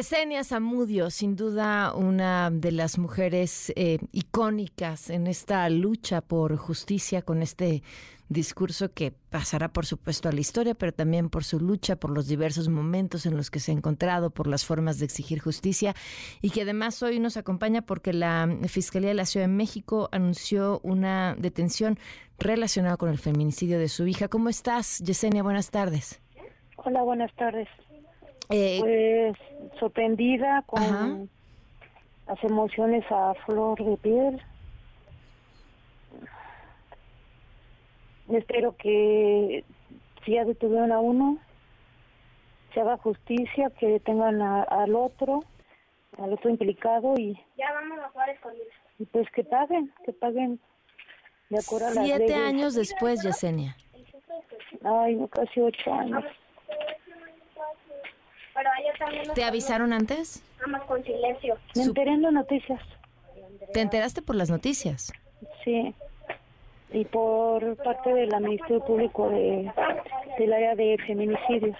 Yesenia Zamudio, sin duda una de las mujeres eh, icónicas en esta lucha por justicia con este discurso que pasará por supuesto a la historia, pero también por su lucha, por los diversos momentos en los que se ha encontrado, por las formas de exigir justicia y que además hoy nos acompaña porque la Fiscalía de la Ciudad de México anunció una detención relacionada con el feminicidio de su hija. ¿Cómo estás, Yesenia? Buenas tardes. Hola, buenas tardes. Eh, Pues sorprendida con Ajá. las emociones a flor de piel. Espero que si ya detuvieron a uno, se haga justicia, que detengan a- al otro, al otro implicado y, Ya vamos a jugar escondidas. y pues que paguen, que paguen de acuerdo a las siete leyes. años después, Yesenia. Ay, no, casi ocho años. Pero también ¿Te avisaron antes? Vamos con silencio. Me enteré en las noticias. ¿Te enteraste por las noticias? Sí, y por parte del Ministerio Público de, del área de feminicidios.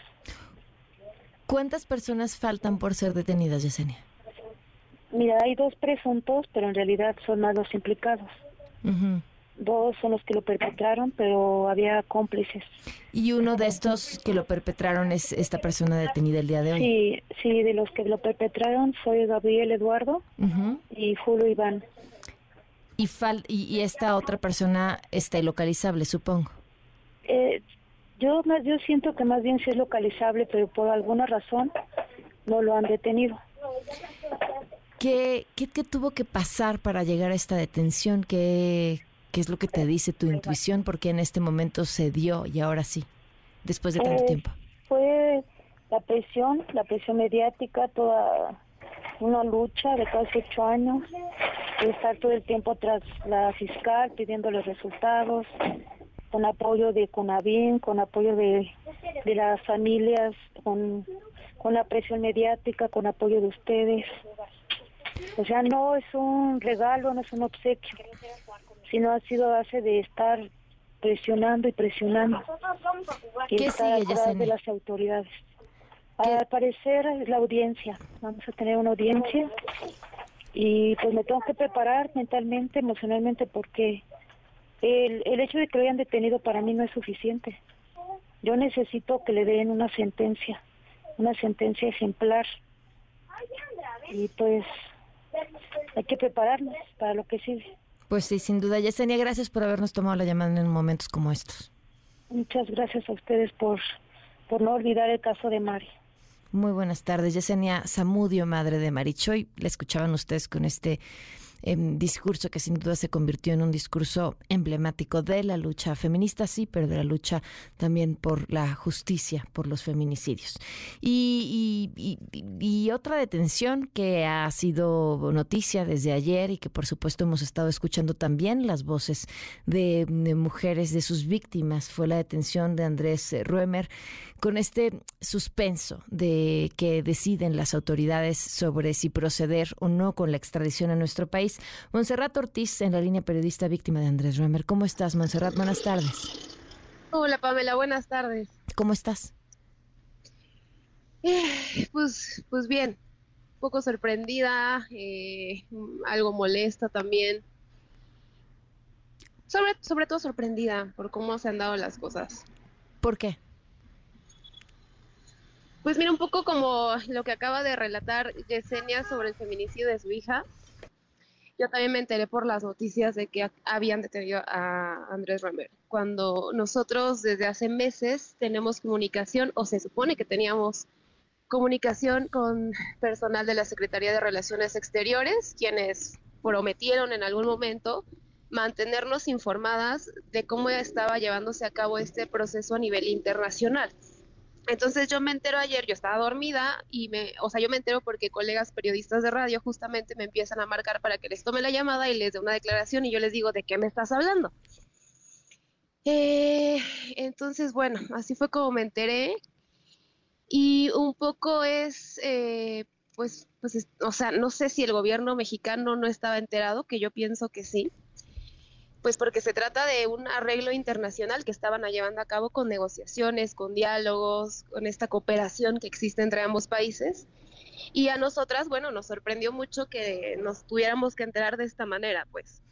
¿Cuántas personas faltan por ser detenidas, Yesenia? Mira, hay dos presuntos, pero en realidad son más los implicados. Ujú. Dos son los que lo perpetraron, pero había cómplices. Y uno de estos que lo perpetraron es esta persona detenida el día de hoy. Sí, sí, de los que lo perpetraron fue Gabriel Eduardo y Julio Iván. y, fal- y, y esta otra persona está ilocalizable, supongo. Eh, yo más yo siento que más bien sí es localizable, pero por alguna razón no lo han detenido. ¿Qué, qué, qué tuvo que pasar para llegar a esta detención? ¿Qué, ¿Qué es lo que te dice tu intuición? Porque en este momento se dio y ahora sí, después de tanto Eh, tiempo. Fue la presión, la presión mediática, toda una lucha de casi ocho años, de estar todo el tiempo tras la fiscal pidiendo los resultados, con apoyo de CONAVIN, con apoyo de, de las familias, con, con la presión mediática, con apoyo de ustedes. O sea, no es un regalo, no es un obsequio, sino ha sido a base de estar presionando y presionando y ¿Qué estar sigue, atrás de las autoridades. ¿Qué? Al parecer es la audiencia, vamos a tener una audiencia y pues me tengo que preparar mentalmente, emocionalmente porque el, el hecho de que lo hayan detenido para mí no es suficiente. Yo necesito que le den una sentencia, una sentencia ejemplar y pues hay que prepararnos para lo que sigue. Pues sí, sin duda. Yesenia, gracias por habernos tomado la llamada en momentos como estos. Muchas gracias a ustedes por, por no olvidar el caso de Mari. Muy buenas tardes. Yesenia Zamudio, madre de Marichoy. La escuchaban ustedes con este em, discurso que sin duda se convirtió en un discurso emblemático de la lucha feminista, sí, pero de la lucha también por la justicia, por los feminicidios. Y, otra detención que ha sido noticia desde ayer y que por supuesto hemos estado escuchando también las voces de, de mujeres, de sus víctimas, fue la detención de Andrés eh, Ruemer con este suspenso de que deciden las autoridades sobre si proceder o no con la extradición a nuestro país. Monserrat Ortiz, en la línea periodista víctima de Andrés Ruemer. ¿Cómo estás, Monserrat? Buenas tardes. Hola Pamela, buenas tardes. ¿Cómo estás? Eh, Pues, pues bien, un poco sorprendida, eh, algo molesta también. Sobre, sobre todo sorprendida por cómo se han dado las cosas. ¿Por qué? Pues mira, un poco como lo que acaba de relatar Yesenia sobre el feminicidio de su hija. Yo también me enteré por las noticias de que habían detenido a Andrés Romer. Cuando nosotros desde hace meses tenemos comunicación, o se supone que teníamos comunicación con personal de la Secretaría de Relaciones Exteriores, quienes prometieron en algún momento mantenernos informadas de cómo estaba llevándose a cabo este proceso a nivel internacional. Entonces yo me entero ayer, yo estaba dormida y me, o sea, yo me entero porque colegas periodistas de radio justamente me empiezan a marcar para que les tome la llamada y les dé una declaración y yo les digo, ¿de qué me estás hablando? Eh, entonces, bueno, así fue como me enteré y un poco es, eh, pues, pues, o sea, no sé si el gobierno mexicano no estaba enterado, que yo pienso que sí, pues porque se trata de un arreglo internacional que estaban llevando a cabo con negociaciones, con diálogos, con esta cooperación que existe entre ambos países. Y a nosotras, bueno, nos sorprendió mucho que nos tuviéramos que enterar de esta manera, pues.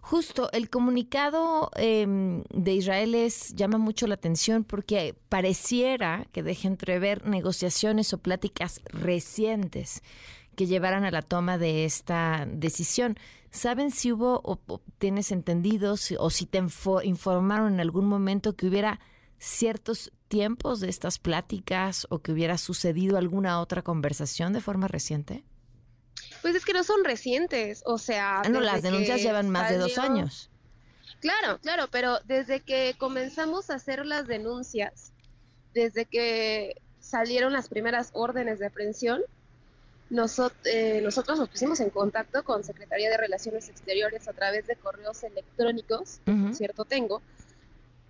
Justo, el comunicado em, de Israel es, llama mucho la atención porque pareciera que deja entrever negociaciones o pláticas recientes que llevaran a la toma de esta decisión. ¿Saben si hubo o, tienes entendido o si te informaron en algún momento que hubiera ciertos tiempos de estas pláticas o que hubiera sucedido alguna otra conversación de forma reciente? Pues es que no son recientes, o sea... Ah, no, las denuncias llevan más de dos años. Claro, claro, pero desde que comenzamos a hacer las denuncias, desde que salieron las primeras órdenes de aprehensión, eh, nosotros nos pusimos en contacto con Secretaría de Relaciones Exteriores a través de correos electrónicos, por cierto tengo,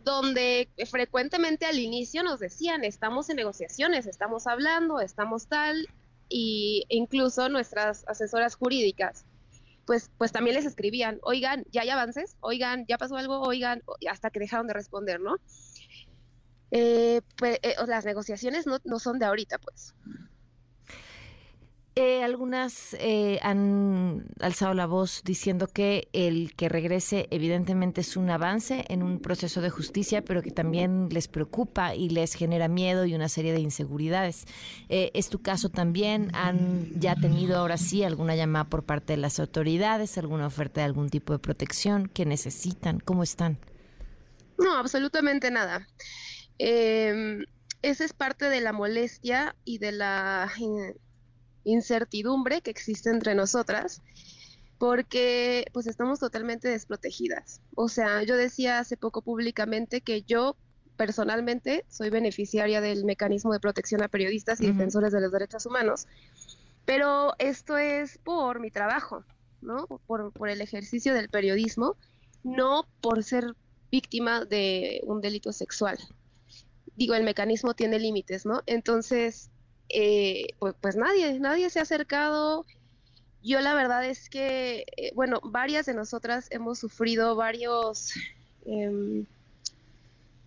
donde frecuentemente al inicio nos decían, estamos en negociaciones, estamos hablando, estamos tal, y incluso nuestras asesoras jurídicas, pues, pues también les escribían, oigan, ya hay avances, oigan, ya pasó algo, oigan, hasta que dejaron de responder, ¿no? Eh, pues, eh, las negociaciones no, no son de ahorita, pues. Eh, algunas eh, han alzado la voz diciendo que el que regrese evidentemente es un avance en un proceso de justicia, pero que también les preocupa y les genera miedo y una serie de inseguridades. Eh, ¿Es tu caso también? ¿Han ya tenido ahora sí alguna llamada por parte de las autoridades, alguna oferta de algún tipo de protección que necesitan? ¿Cómo están? No, absolutamente nada. Em, esa es parte de la molestia y de la incertidumbre que existe entre nosotras porque pues estamos totalmente desprotegidas. O sea, yo decía hace poco públicamente que yo personalmente soy beneficiaria del mecanismo de protección a periodistas y defensores de los derechos humanos, pero esto es por mi trabajo, ¿no? Por, por el ejercicio del periodismo, no por ser víctima de un delito sexual. Digo, el mecanismo tiene límites, ¿no? Entonces, eh, pues, pues, nadie, nadie se ha acercado. Yo la verdad es que, eh, bueno, varias de nosotras hemos sufrido varios em,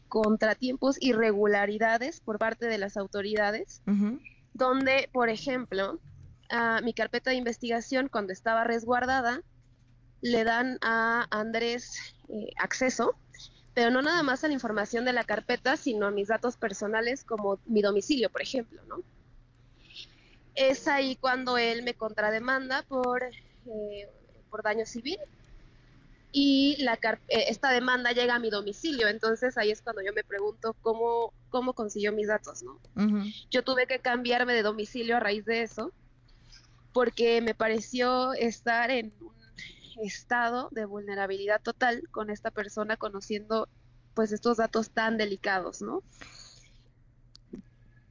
contratiempos, irregularidades por parte de las autoridades, donde, por ejemplo, a mi carpeta de investigación, cuando estaba resguardada, le dan a Andrés eh, acceso, pero no nada más a la información de la carpeta, sino a mis datos personales como mi domicilio, por ejemplo, ¿no? Es ahí cuando él me contrademanda por, eh, por daño civil y la, eh, esta demanda llega a mi domicilio. Entonces ahí es cuando yo me pregunto cómo, cómo consiguió mis datos, ¿no? Yo tuve que cambiarme de domicilio a raíz de eso porque me pareció estar en un estado de vulnerabilidad total con esta persona conociendo pues estos datos tan delicados, ¿no?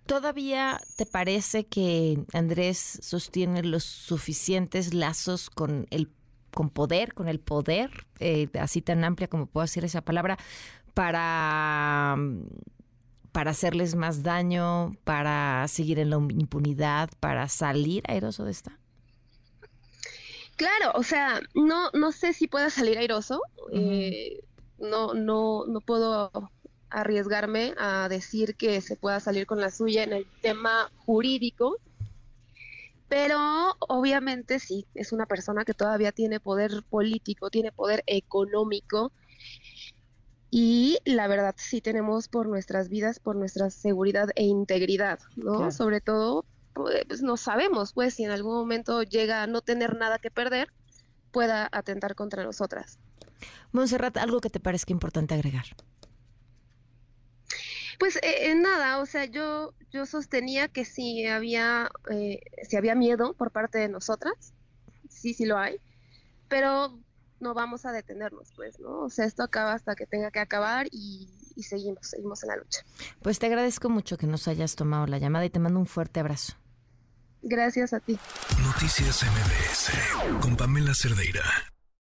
¿Todavía te parece que Andrés sostiene los suficientes lazos con el con poder, con el poder, eh, así tan amplia como puedo decir esa palabra, para, para hacerles más daño, para seguir en la impunidad, para salir airoso de esta? Claro, o sea, no, no sé si pueda salir airoso. Eh, no, no, no puedo arriesgarme a decir que se pueda salir con la suya en el tema jurídico, pero obviamente sí, es una persona que todavía tiene poder político, tiene poder económico y la verdad sí tenemos por nuestras vidas, por nuestra seguridad e integridad, ¿no? Sobre todo, pues no sabemos, pues si en algún momento llega a no tener nada que perder, pueda atentar contra nosotras. Monserrat, algo que te parezca importante agregar. Pues eh, nada, o sea, yo, yo sostenía que si había, eh, si había miedo por parte de nosotras, sí, sí lo hay, pero no vamos a detenernos, pues, ¿no? O sea, esto acaba hasta que tenga que acabar y, y seguimos, seguimos en la lucha. Pues te agradezco mucho que nos hayas tomado la llamada y te mando un fuerte abrazo. Gracias a ti. Noticias MBS con Pamela Cerdeira.